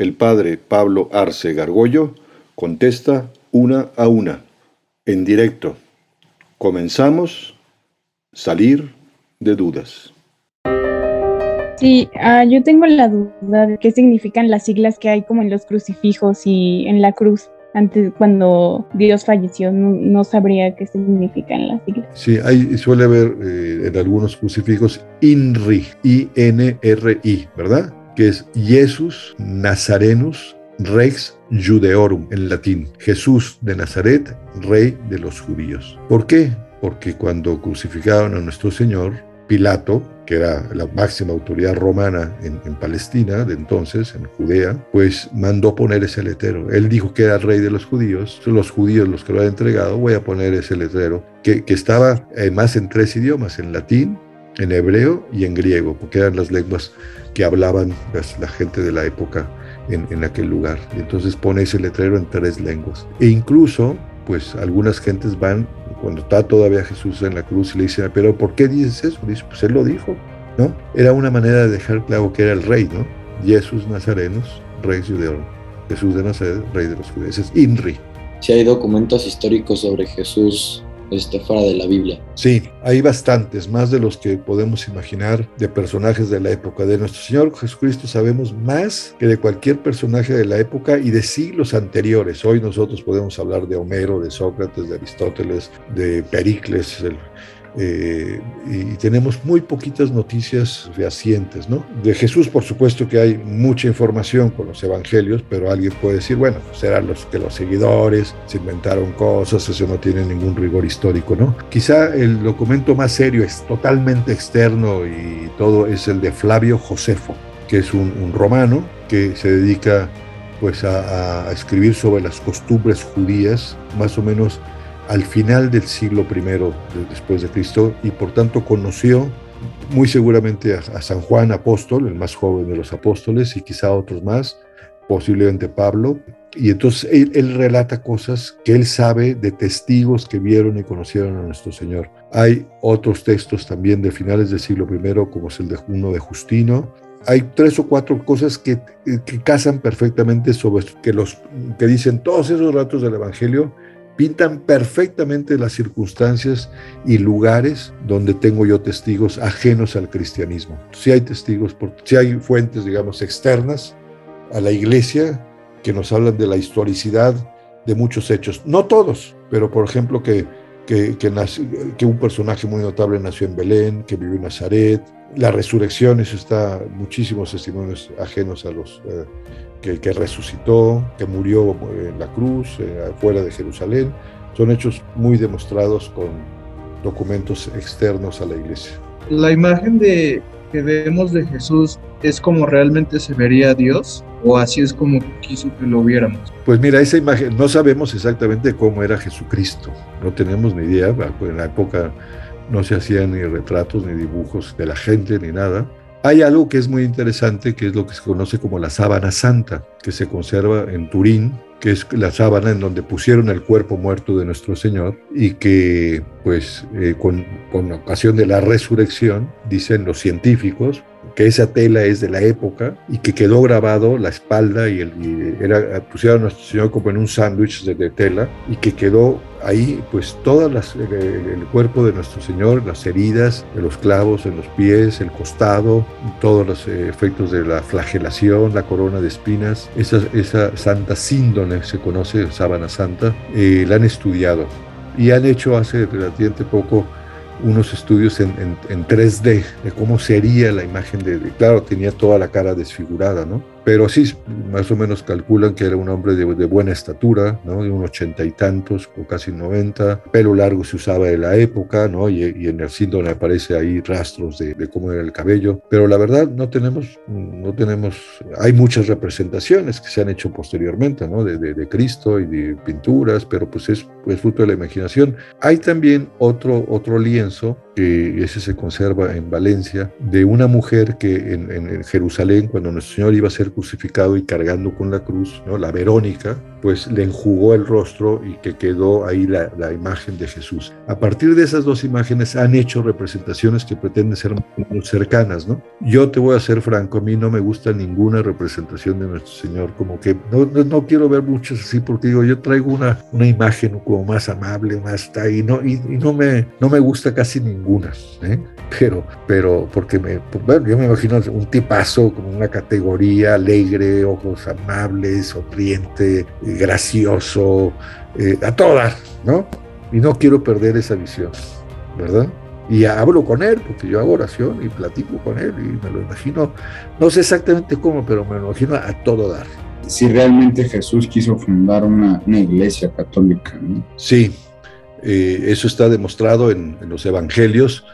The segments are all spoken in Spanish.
El padre Pablo Arce Gargollo contesta una a una, en directo. Comenzamos. Salir de dudas. Sí, ah, yo tengo la duda de qué significan las siglas que hay como en los crucifijos y en la cruz. Antes, cuando Dios falleció, no, sabría qué significan las siglas. Sí, hay, suele haber eh, en algunos crucifijos INRI, I-N-R-I, ¿verdad? Que es Jesus Nazarenus Rex Judeorum en latín, Jesús de Nazaret, rey de los judíos. ¿Por qué? Porque cuando crucificaron a nuestro Señor, Pilato, que era la máxima autoridad romana en, Palestina de entonces, en Judea, pues mandó poner ese letrero. Él dijo que era el rey de los judíos, son los judíos los que lo han entregado, voy a poner ese letrero, que, que estaba además en tres idiomas, en latín, en hebreo y en griego, porque eran las lenguas que hablaban la gente de la época en, aquel lugar. entonces pone ese letrero en tres lenguas. E incluso, pues algunas gentes van, cuando está todavía Jesús en la cruz y le dicen, pero ¿por qué dices eso? Dice, pues él lo dijo, ¿no? Era una manera de dejar claro que era el rey, ¿no? Jesús Nazarenos, rey judeo. Jesús de Nazaret, rey de los judíos. Es INRI. Si hay documentos históricos sobre Jesús este, fuera de la Biblia. Sí, hay bastantes, más de los que podemos imaginar de personajes de la época. De nuestro Señor Jesucristo sabemos más que de cualquier personaje de la época y de siglos anteriores. Hoy nosotros podemos hablar de Homero, de Sócrates, de Aristóteles, de Pericles, el eh, y tenemos muy poquitas noticias fehacientes, ¿no? De Jesús, por supuesto que hay mucha información con los evangelios, pero alguien puede decir, bueno, serán los que los seguidores se inventaron cosas, eso no tiene ningún rigor histórico, ¿no? Quizá el documento más serio es totalmente externo y todo es el de Flavio Josefo, que es un, romano que se dedica pues a, a escribir sobre las costumbres judías, más o menos al final del siglo I después de Cristo y por tanto conoció muy seguramente a, San Juan apóstol, el más joven de los apóstoles y quizá otros más, posiblemente Pablo. Y entonces él, relata cosas que él sabe de testigos que vieron y conocieron a nuestro Señor. Hay otros textos también de finales del siglo I, como es el de uno de Justino, hay tres o cuatro cosas que, que, casan perfectamente sobre que los que dicen todos esos ratos del Evangelio pintan perfectamente las circunstancias y lugares donde tengo yo testigos ajenos al cristianismo. Si hay testigos, si hay fuentes, digamos, externas a la iglesia que nos hablan de la historicidad de muchos hechos. No todos, pero por ejemplo que, que, un personaje muy notable nació en Belén, que vivió en Nazaret. La resurrección, eso está muchísimos testimonios ajenos a los... Eh, que, resucitó, que murió en la cruz, eh, afuera de Jerusalén. Son hechos muy demostrados con documentos externos a la iglesia. La imagen de, que vemos de Jesús es como realmente se vería Dios o así es como quiso que lo viéramos. Pues mira, esa imagen, no sabemos exactamente cómo era Jesucristo, no tenemos ni idea, en la época no se hacían ni retratos ni dibujos de la gente ni nada, hay algo que es muy interesante, que es lo que se conoce como la sábana santa, que se conserva en Turín, que es la sábana en donde pusieron el cuerpo muerto de nuestro Señor y que, pues, eh, con, con ocasión de la resurrección, dicen los científicos, que esa tela es de la época y que quedó grabado la espalda y, el, era, pusieron a nuestro Señor como en un sándwich de, tela y que quedó ahí pues todo el, el, cuerpo de nuestro Señor, las heridas de los clavos en los pies, el costado, todos los eh, efectos de la flagelación, la corona de espinas, esa, esa santa síndone se conoce, sábana santa, eh, la han estudiado. Y han hecho hace relativamente poco unos estudios en, 3D de cómo sería la imagen de, Claro, tenía toda la cara desfigurada, ¿no? Pero sí, más o menos calculan que era un hombre de, buena estatura, ¿no? de un ochenta y tantos, o casi noventa, pelo largo se usaba en la época, ¿no? y, en el síndrome aparece ahí rastros de, cómo era el cabello, pero la verdad no tenemos, no tenemos, hay muchas representaciones que se han hecho posteriormente, ¿no? de, de Cristo y de pinturas, pero pues es, es fruto de la imaginación. Hay también otro, otro lienzo que ese se conserva en Valencia, de una mujer que en, en, Jerusalén, cuando nuestro Señor iba a ser crucificado y cargando con la cruz, ¿no? la Verónica, pues le enjugó el rostro y que quedó ahí la, la, imagen de Jesús. A partir de esas dos imágenes han hecho representaciones que pretenden ser muy cercanas, ¿no? Yo te voy a ser franco, a mí no me gusta ninguna representación de nuestro Señor, como que no, no, quiero ver muchas así porque digo, yo traigo una, una imagen como más amable, más está y no, y, y no, me, no me gusta casi ninguna ¿eh? pero, pero porque me, bueno, yo me imagino un tipazo como una categoría alegre, ojos amables, sonriente, gracioso, eh, a todas, ¿no? Y no quiero perder esa visión, ¿verdad? Y hablo con él, porque yo hago oración y platico con él y me lo imagino, no sé exactamente cómo, pero me lo imagino a todo dar. Si realmente Jesús quiso fundar una, una iglesia católica, ¿no? Sí, eh, eso está demostrado en, los evangelios.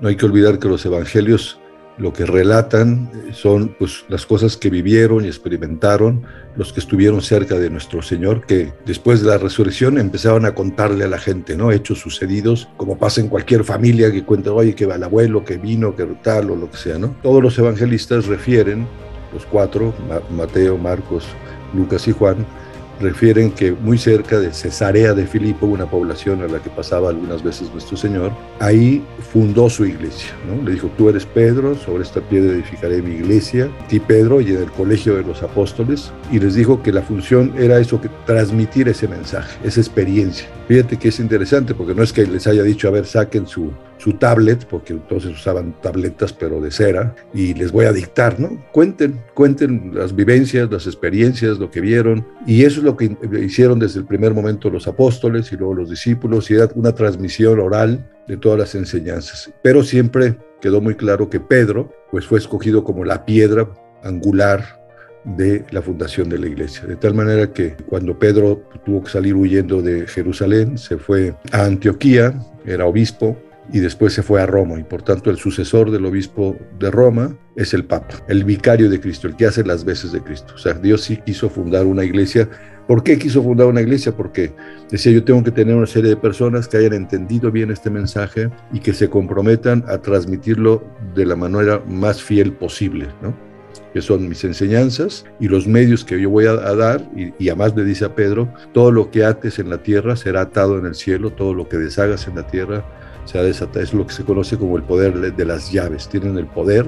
No hay que olvidar que los evangelios lo que relatan son pues, las cosas que vivieron y experimentaron los que estuvieron cerca de nuestro Señor, que después de la resurrección empezaban a contarle a la gente, ¿no? Hechos sucedidos, como pasa en cualquier familia que cuenta, oye, que va el abuelo, que vino, que tal o lo que sea, ¿no? Todos los evangelistas refieren, los cuatro, Mateo, Marcos, Lucas y Juan, refieren que muy cerca de Cesarea de Filipo, una población a la que pasaba algunas veces nuestro Señor, ahí fundó su iglesia. ¿no? Le dijo, tú eres Pedro, sobre esta piedra edificaré mi iglesia, ti Pedro, y en el colegio de los apóstoles, y les dijo que la función era eso, que transmitir ese mensaje, esa experiencia. Fíjate que es interesante, porque no es que les haya dicho, a ver, saquen su, su tablet, porque entonces usaban tabletas pero de cera, y les voy a dictar, ¿no? Cuenten, cuenten las vivencias, las experiencias, lo que vieron, y eso es lo que hicieron desde el primer momento los apóstoles y luego los discípulos, y era una transmisión oral de todas las enseñanzas. Pero siempre quedó muy claro que Pedro, pues fue escogido como la piedra angular de la fundación de la iglesia. De tal manera que cuando Pedro tuvo que salir huyendo de Jerusalén, se fue a Antioquía, era obispo, y después se fue a Roma y por tanto el sucesor del obispo de Roma es el Papa, el vicario de Cristo, el que hace las veces de Cristo. O sea, Dios sí quiso fundar una iglesia. ¿Por qué quiso fundar una iglesia? Porque decía yo tengo que tener una serie de personas que hayan entendido bien este mensaje y que se comprometan a transmitirlo de la manera más fiel posible, ¿no? que son mis enseñanzas y los medios que yo voy a, dar, y, y, además le dice a Pedro, todo lo que ates en la tierra será atado en el cielo, todo lo que deshagas en la tierra se ha desatado, es lo que se conoce como el poder de las llaves, tienen el poder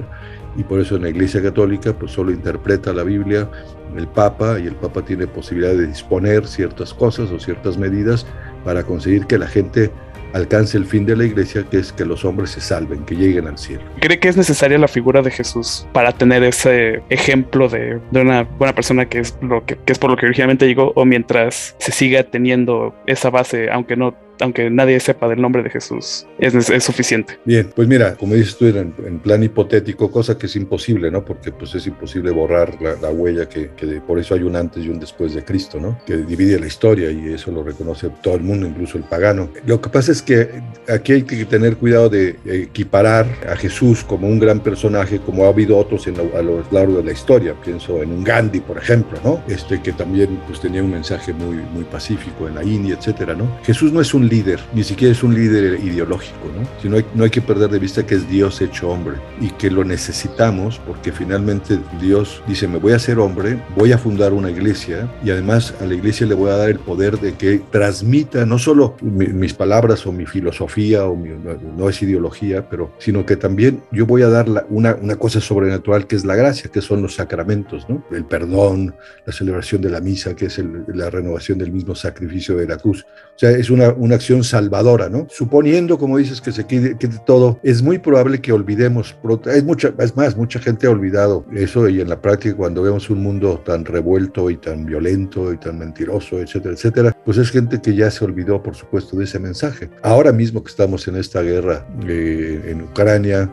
y por eso en la Iglesia Católica pues solo interpreta la Biblia el Papa y el Papa tiene posibilidad de disponer ciertas cosas o ciertas medidas para conseguir que la gente alcance el fin de la iglesia, que es que los hombres se salven, que lleguen al cielo. ¿Cree que es necesaria la figura de Jesús para tener ese ejemplo de, de una buena persona que es, lo que, que es por lo que originalmente llegó, o mientras se siga teniendo esa base, aunque no aunque nadie sepa del nombre de Jesús, es, suficiente. Bien, pues mira, como dices tú, en, plan hipotético, cosa que es imposible, ¿no? Porque pues es imposible borrar la, la huella que, por eso hay un antes y un después de Cristo, ¿no? Que divide la historia y eso lo reconoce todo el mundo, incluso el pagano. Lo que pasa es que aquí hay que tener cuidado de equiparar a Jesús como un gran personaje, como ha habido otros a lo largo de la historia. Pienso en un Gandhi, por ejemplo, ¿no? Este que también pues tenía un mensaje muy, muy pacífico en la India, etcétera, ¿no? Jesús no es un líder, ni siquiera es un líder ideológico, ¿no? Sino hay, no hay que perder de vista que es Dios hecho hombre y que lo necesitamos porque finalmente Dios dice, me voy a hacer hombre, voy a fundar una iglesia y además a la iglesia le voy a dar el poder de que transmita no solo mi, mis palabras o mi filosofía o mi, no es ideología, pero sino que también yo voy a dar la, una, una cosa sobrenatural que es la gracia, que son los sacramentos, ¿no? El perdón, la celebración de la misa, que es el, la renovación del mismo sacrificio de la cruz. O sea, es una, una acción salvadora, ¿no? Suponiendo, como dices, que se quede, todo, es muy probable que olvidemos, es, mucha, es más, mucha gente ha olvidado eso y en la práctica cuando vemos un mundo tan revuelto y tan violento y tan mentiroso, etcétera, etcétera, pues es gente que ya se olvidó, por supuesto, de ese mensaje. Ahora mismo que estamos en esta guerra eh, en Ucrania,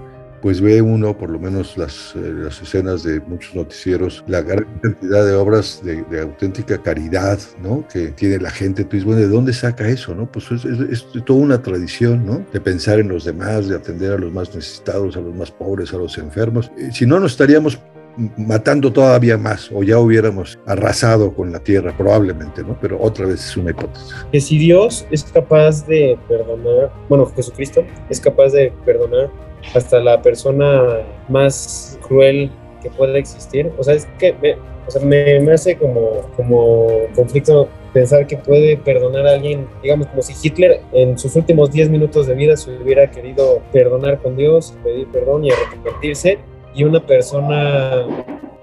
pues ve uno, por lo menos las, eh, las escenas de muchos noticieros, la gran cantidad de obras de, auténtica caridad, ¿no? Que tiene la gente. Dices, bueno, ¿de dónde saca eso, no? Pues es, es, es toda una tradición, ¿no? De pensar en los demás, de atender a los más necesitados, a los más pobres, a los enfermos. Eh, si no, nos estaríamos matando todavía más o ya hubiéramos arrasado con la tierra, probablemente, ¿no? Pero otra vez es una hipótesis. Que si Dios es capaz de perdonar, bueno, Jesucristo es capaz de perdonar hasta la persona más cruel que pueda existir, o sea, es que me, o sea, me, me hace como, como conflicto pensar que puede perdonar a alguien, digamos, como si Hitler en sus últimos 10 minutos de vida se hubiera querido perdonar con Dios, pedir perdón y arrepentirse, y una persona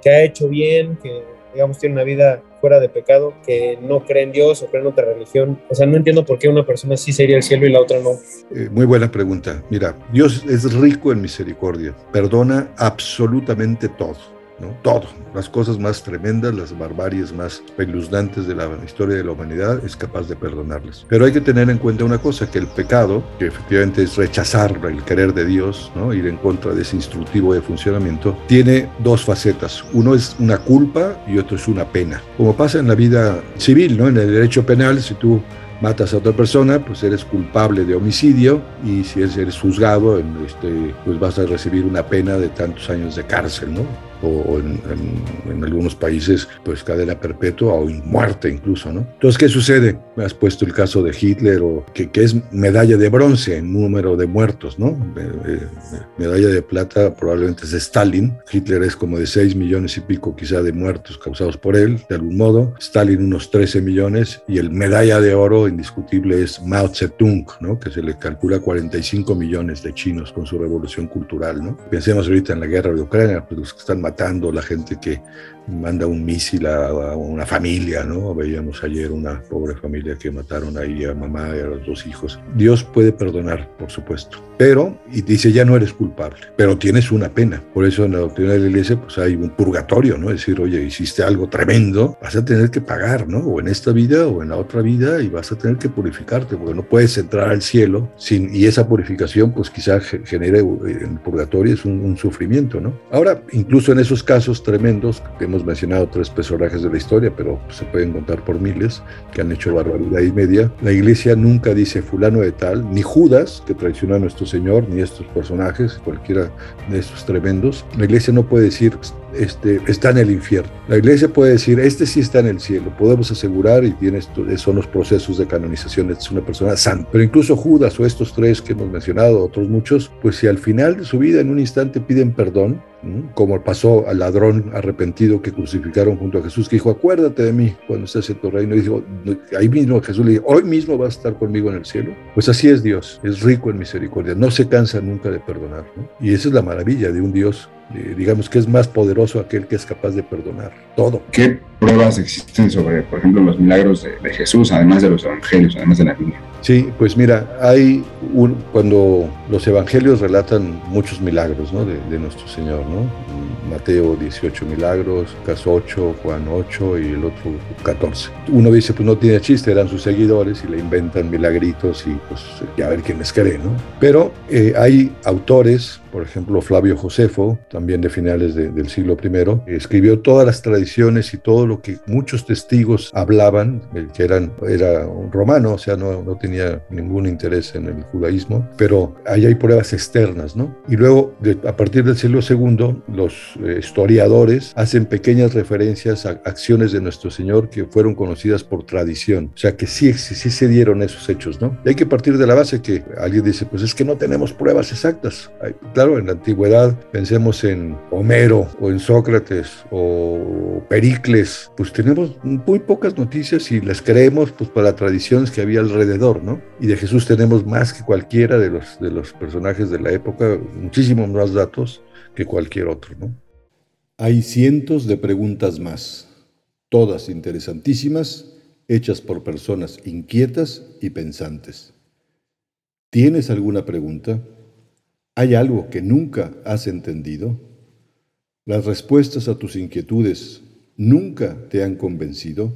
que ha hecho bien, que digamos tiene una vida fuera de pecado, que no cree en Dios o cree en otra religión. O sea, no entiendo por qué una persona sí sería el cielo y la otra no. Eh, muy buena pregunta. Mira, Dios es rico en misericordia, perdona absolutamente todo. ¿No? Todo, las cosas más tremendas, las barbaries más peluznantes de la historia de la humanidad, es capaz de perdonarles. Pero hay que tener en cuenta una cosa, que el pecado, que efectivamente es rechazar el querer de Dios, ¿no? ir en contra de ese instructivo de funcionamiento, tiene dos facetas. Uno es una culpa y otro es una pena. Como pasa en la vida civil, ¿no? en el derecho penal, si tú matas a otra persona, pues eres culpable de homicidio y si eres juzgado, este, pues vas a recibir una pena de tantos años de cárcel, ¿no? O en, en, en, algunos países, pues cadena perpetua o muerte incluso, ¿no? Entonces, ¿qué sucede? Has puesto el caso de Hitler, o que, que es medalla de bronce en número de muertos, ¿no? Eh, medalla de plata probablemente es Stalin. Hitler es como de 6 millones y pico quizá de muertos causados por él, de algún modo. Stalin unos 13 millones y el medalla de oro indiscutible es Mao Zedong, ¿no? Que se le calcula 45 millones de chinos con su revolución cultural, ¿no? Pensemos ahorita en la guerra de Ucrania, pues los que están matando, la gente que manda un misil a, a, una familia, ¿no? Veíamos ayer una pobre familia que mataron ahí a mamá y a los dos hijos. Dios puede perdonar, por supuesto, pero, y dice, ya no eres culpable, pero tienes una pena. Por eso en la doctrina de la iglesia, pues hay un purgatorio, ¿no? Es decir, oye, hiciste algo tremendo, vas a tener que pagar, ¿no? O en esta vida o en la otra vida y vas a tener que purificarte, porque no puedes entrar al cielo sin, y esa purificación, pues quizá genere en el purgatorio es un, un sufrimiento, ¿no? Ahora, incluso en esos casos tremendos que hemos mencionado tres personajes de la historia, pero se pueden contar por miles que han hecho barbaridad y media. La iglesia nunca dice fulano de tal, ni Judas, que traicionó a nuestro Señor, ni estos personajes, cualquiera de estos tremendos. La iglesia no puede decir este, está en el infierno. La iglesia puede decir, este sí está en el cielo, podemos asegurar y tiene esto, son los procesos de canonización, es una persona santa. Pero incluso Judas o estos tres que hemos mencionado, otros muchos, pues si al final de su vida en un instante piden perdón, como pasó al ladrón arrepentido que crucificaron junto a Jesús, que dijo, acuérdate de mí cuando estés en tu reino. Y dijo, ahí mismo Jesús le dijo, hoy mismo vas a estar conmigo en el cielo. Pues así es Dios, es rico en misericordia, no se cansa nunca de perdonar. Y esa es la maravilla de un Dios eh, digamos que es más poderoso aquel que es capaz de perdonar todo. ¿Qué pruebas existen sobre, por ejemplo, los milagros de, de Jesús, además de los evangelios, además de la Biblia? Sí, pues mira, hay un, cuando los evangelios relatan muchos milagros ¿no? de, de, nuestro Señor, ¿no? Mateo 18 milagros, Lucas 8, Juan 8 y el otro 14. Uno dice, pues no tiene chiste, eran sus seguidores y le inventan milagritos y pues ya a ver quién les cree, ¿no? Pero eh, hay autores, por ejemplo Flavio Josefo, también de finales de, del siglo I, escribió todas las tradiciones y todo lo que muchos testigos hablaban, que eran, era romano, o sea, no, no tenía ningún interés en el judaísmo, pero ahí hay pruebas externas, ¿no? Y luego, de, a partir del siglo II, los eh, historiadores hacen pequeñas referencias a acciones de nuestro Señor que fueron conocidas por tradición, o sea, que sí, sí, se dieron esos hechos, ¿no? Y hay que partir de la base que alguien dice, pues es que no tenemos pruebas exactas. Claro, en la antigüedad, pensemos en Homero o en Sócrates o Pericles, pues tenemos muy pocas noticias y las creemos pues para tradiciones que había alrededor, ¿no? Y de Jesús tenemos más que cualquiera de los, de los personajes de la época, muchísimos más datos que cualquier otro, ¿no? Hay cientos de preguntas más, todas interesantísimas, hechas por personas inquietas y pensantes. ¿Tienes alguna pregunta? ¿Hay algo que nunca has entendido? ¿Las respuestas a tus inquietudes nunca te han convencido?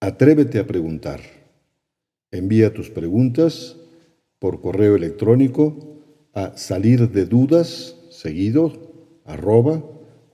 Atrévete a preguntar. Envía tus preguntas por correo electrónico a salir de dudas seguido arroba